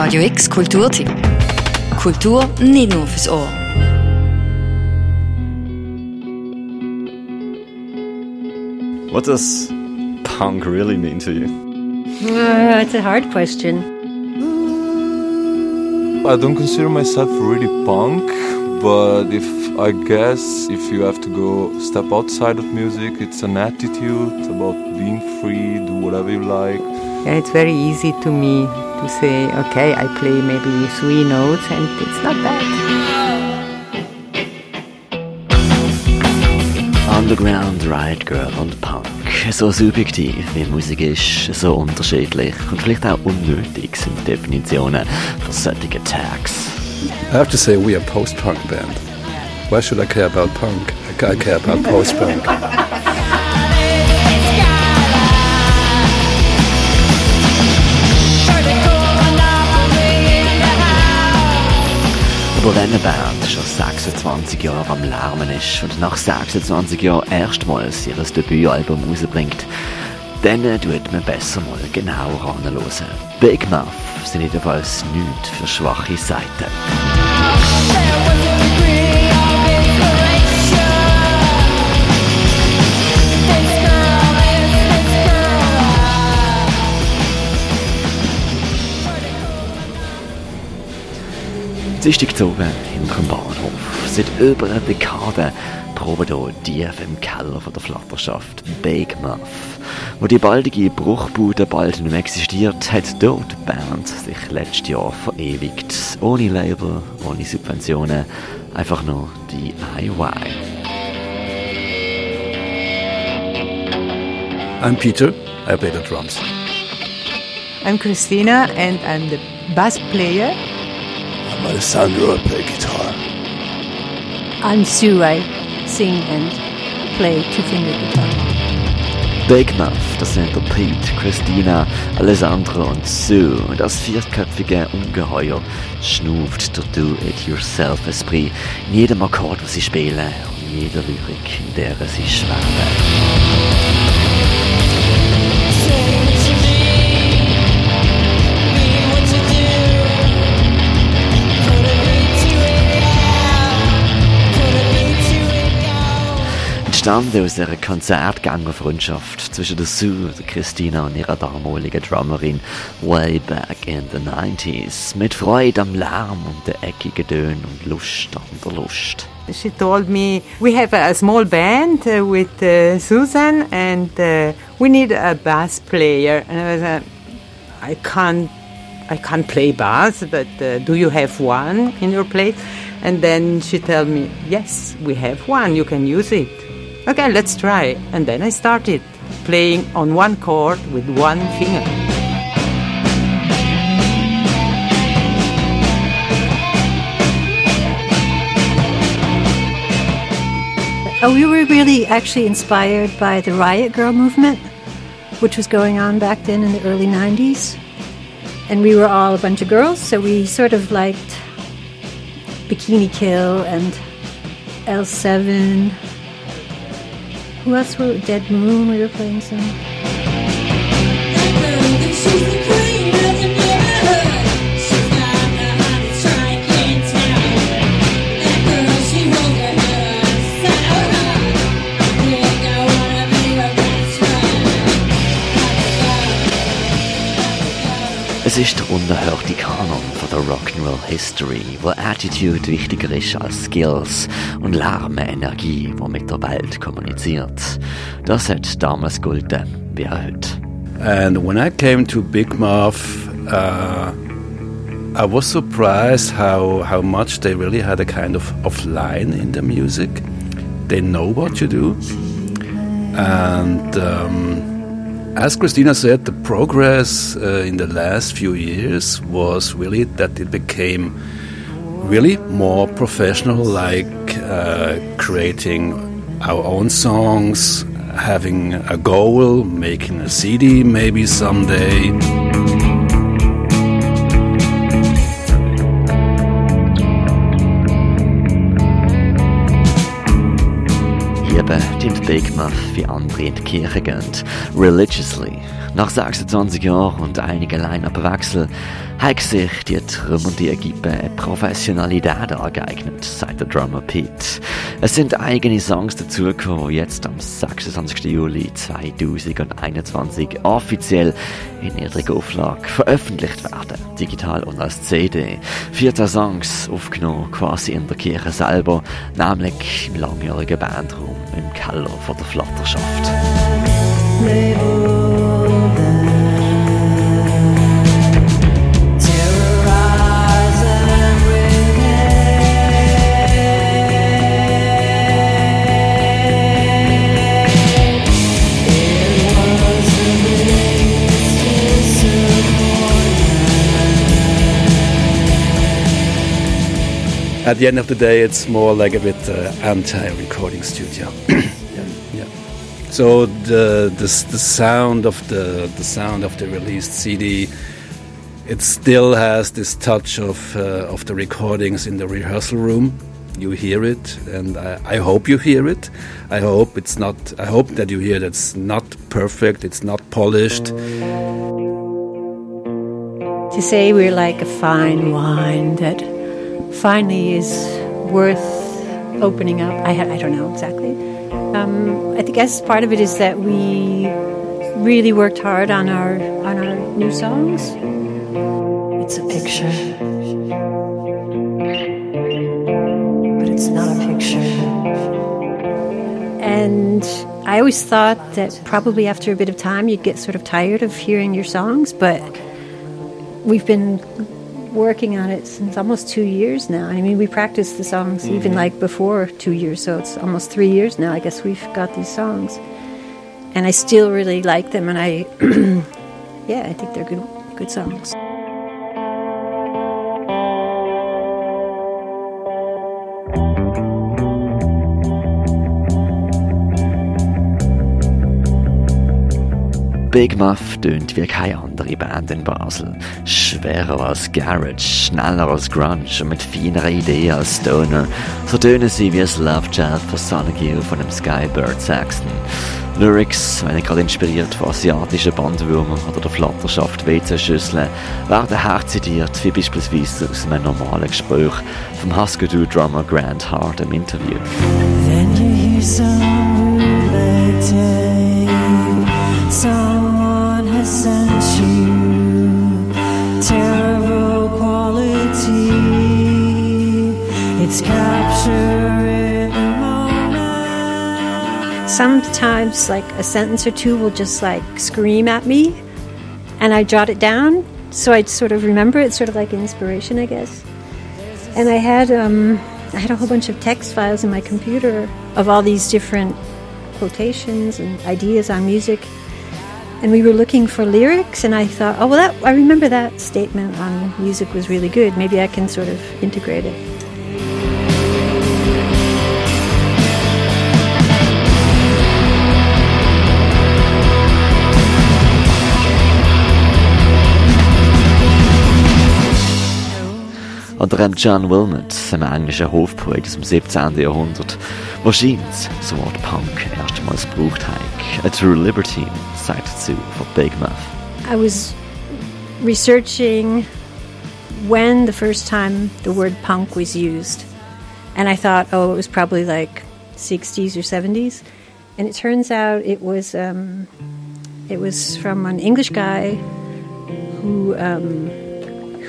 Radio X Kulturtipp. Kultur nicht nur fürs Ohr. What does punk really mean to you? Uh, it's a hard question. I don't consider myself really punk, but if I guess if you have to go step outside of music, it's an attitude about being free, do whatever you like. Yeah, it's very easy to me to say, okay, I play maybe three notes and it's not bad. Underground, Riot Grrrl und Punk. So subjektiv wie Musik ist, so unterschiedlich und vielleicht auch unnötig sind Definitionen für solche Tags. I have to say we are post-punk band. Why should I care about punk? I care about post-punk. Aber wenn eine Band schon 26 Jahre am Lärmen ist und nach 26 Jahren erstmals ihr Debütalbum rausbringt, dann tut man besser mal genauer anhören. Big Muff sind jedenfalls nichts für schwache Seiten. Dienstag zu oben hinter dem Bahnhof. Seit über einer Dekade proben hier tief im Keller von der Flatterschaft Big Muff. Wo die baldige Bruchbude bald nicht mehr existiert, hat dort die Band sich letztes Jahr verewigt. Ohne Label, ohne Subventionen, einfach nur DIY. I'm Peter, I play the drums. I'm Christina and I'm the bass player. Alessandro, I play guitar. I'm Sue. I sing and play two-finger guitar. Big Muff, das sind Pete, Christina, Alessandro und Sue. Und das vierköpfige Ungeheuer schnuft der Do-it-yourself-Esprit in jedem Akkord, was sie spielen und in jeder Lyrik, in der sie schwärmen. Entstanden aus einer Konzertgängerfreundschaft zwischen der Sue, der Christina und ihrer damaligen Drummerin way back in the 90s. Mit Freude am Lärm und der eckigen Töne und Lust an der Lust. She told me we have a small band uh, with uh, Susan and uh, we need a bass player. And I was uh, I can't I can't play bass, but do you have one in your place? And then she told me, yes, we have one. You can use it. Okay, let's try. And then I started playing on one chord with one finger. Oh, we were really actually inspired by the Riot Grrrl movement, which was going on back then in the early 90s. And we were all a bunch of girls, so we sort of liked Bikini Kill and L7. Who's Who Dead Moon Will vorhin sang. Es ist der unerhörte Kanon der Rock'n'Roll History, wo Attitude wichtiger ist als Skills und Lärm Energie, wo mit der Welt kommuniziert. Das hat damals gelten, wie auch heute. And when I came to Big Muff, uh, I was surprised how, how much they really had a kind of, of in the music. They know what you do. And um, as Christina said, the progress uh, in the last few years was really that it became really more professional, like uh, creating our own songs, having a goal, making a CD maybe someday. Eben, die Big Muff wie andere in die Kirche gehen. Religiously. Nach 26 Jahren und einigen Line-Up-Wechsel hat sich die trümmernde Equipe eine Professionalität angeeignet, sagt der Drummer Pete. Es sind eigene Songs dazugekommen, die jetzt am 26. Juli 2021 offiziell in ihrer Auflage veröffentlicht werden, digital und als CD. 14 Songs aufgenommen quasi in der Kirche selber, nämlich im langjährigen Bandraum im Keller von der Flatterschaft. At the end of the day, it's more like a bit uh, anti-recording studio. yeah, yeah. So the, the the sound of the the sound of the released CD, it still has this touch of uh, of the recordings in the rehearsal room. You hear it, and I, I hope you hear it. I hope it's not. I hope that you hear that's not perfect. It's not polished. To say we're like a fine wine that finally is worth opening up. I, I don't know exactly. Um, I guess part of it is that we really worked hard on our on our new songs. It's a picture, but it's not a picture. And I always thought that probably after a bit of time you'd get sort of tired of hearing your songs, but we've been working on it since almost two years now. I mean, we practiced the songs mm-hmm. even like before two years, so it's almost three years now. I guess we've got these songs, and I still really like them, and I, yeah, I think they're good, good songs. Big Muff tönt wie keine andere Band in Basel. Schwerer als Garage, schneller als Grunge und mit feinerer Idee als Stoner. So tönen sie wie das Love Child von Sonic Youth von dem Skybird Saxon. Lyrics, wenn ich gerade inspiriert von asiatischen Bandwürmern oder der Flatterschaft WC-Schüsseln, werden herzitiert, wie beispielsweise aus einem normalen Gespräch vom Husker-Du-Drummer Grant Hart im Interview. Sometimes, like a sentence or two will just like scream at me, and I jot it down so I sort of remember it, sort of like inspiration, I guess. And I had um, I had a whole bunch of text files in my computer of all these different quotations and ideas on music. And we were looking for lyrics, and I thought, oh well, that I remember that statement on music was really good. Maybe I can sort of integrate it. Oder dem John Wilmot, einem englischen Hofpoet aus dem 17. Jahrhundert, wahrscheinlich das Wort Punk erstmals gebraucht hat. A True Libertine sagt dazu von Big Muff. I was researching when the first time the word punk was used. And I thought, oh, it was probably like 60s or 70s. And it turns out it was um, it was from an English guy who um,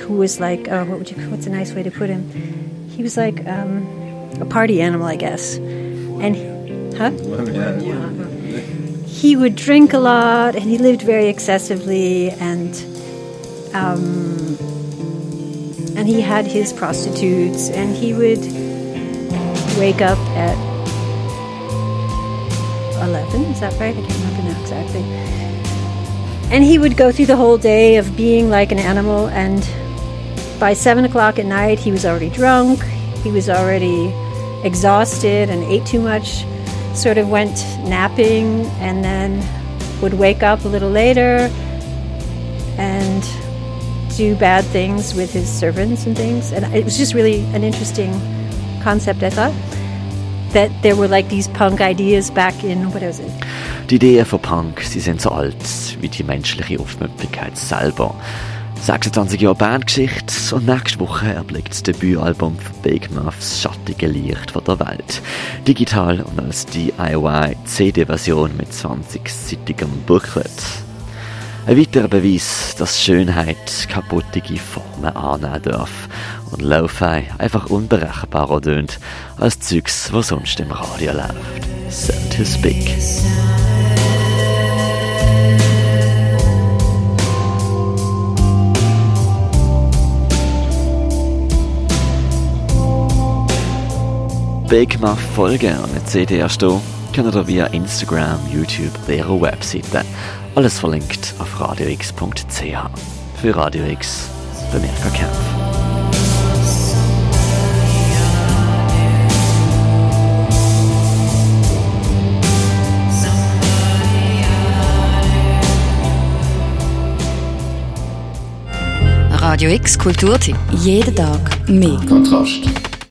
who was like, oh, what would you? What's a nice way to put him? He was like um, a party animal, I guess. And huh? he would drink a lot and he lived very excessively and um, and he had his prostitutes and he would wake up at 11 is that right i can't remember now exactly and he would go through the whole day of being like an animal and by 7 o'clock at night he was already drunk he was already exhausted and ate too much sort of went napping and then would wake up a little later and do bad things with his servants and things. And it was just really an interesting concept, I thought. that there were like these punk ideas back in what was it? Die Ideen von Punk, sie sind so alt wie die menschliche Aufmerksamkeit selber. 26 Jahre Bandgeschichte und nächste Woche erblickt das Debütalbum von Big Muffs schattige Licht von der Welt. Digital und als DIY CD-Version mit 20-seitigem Booklet. Ein weiterer Beweis, dass Schönheit kaputtige Formen annehmen darf und Lo-Fi einfach unberechenbarer tönt als Zeugs, was sonst im Radio läuft. So to speak. Big Muff folgen und eine CD erstehen, könnt ihr via Instagram, YouTube oder ihrer Webseite. Alles verlinkt auf radiox.ch. Für Radio X, der Mirka Kempf. Radio X Kulturtipp. Jeden Tag mehr. Kontrast.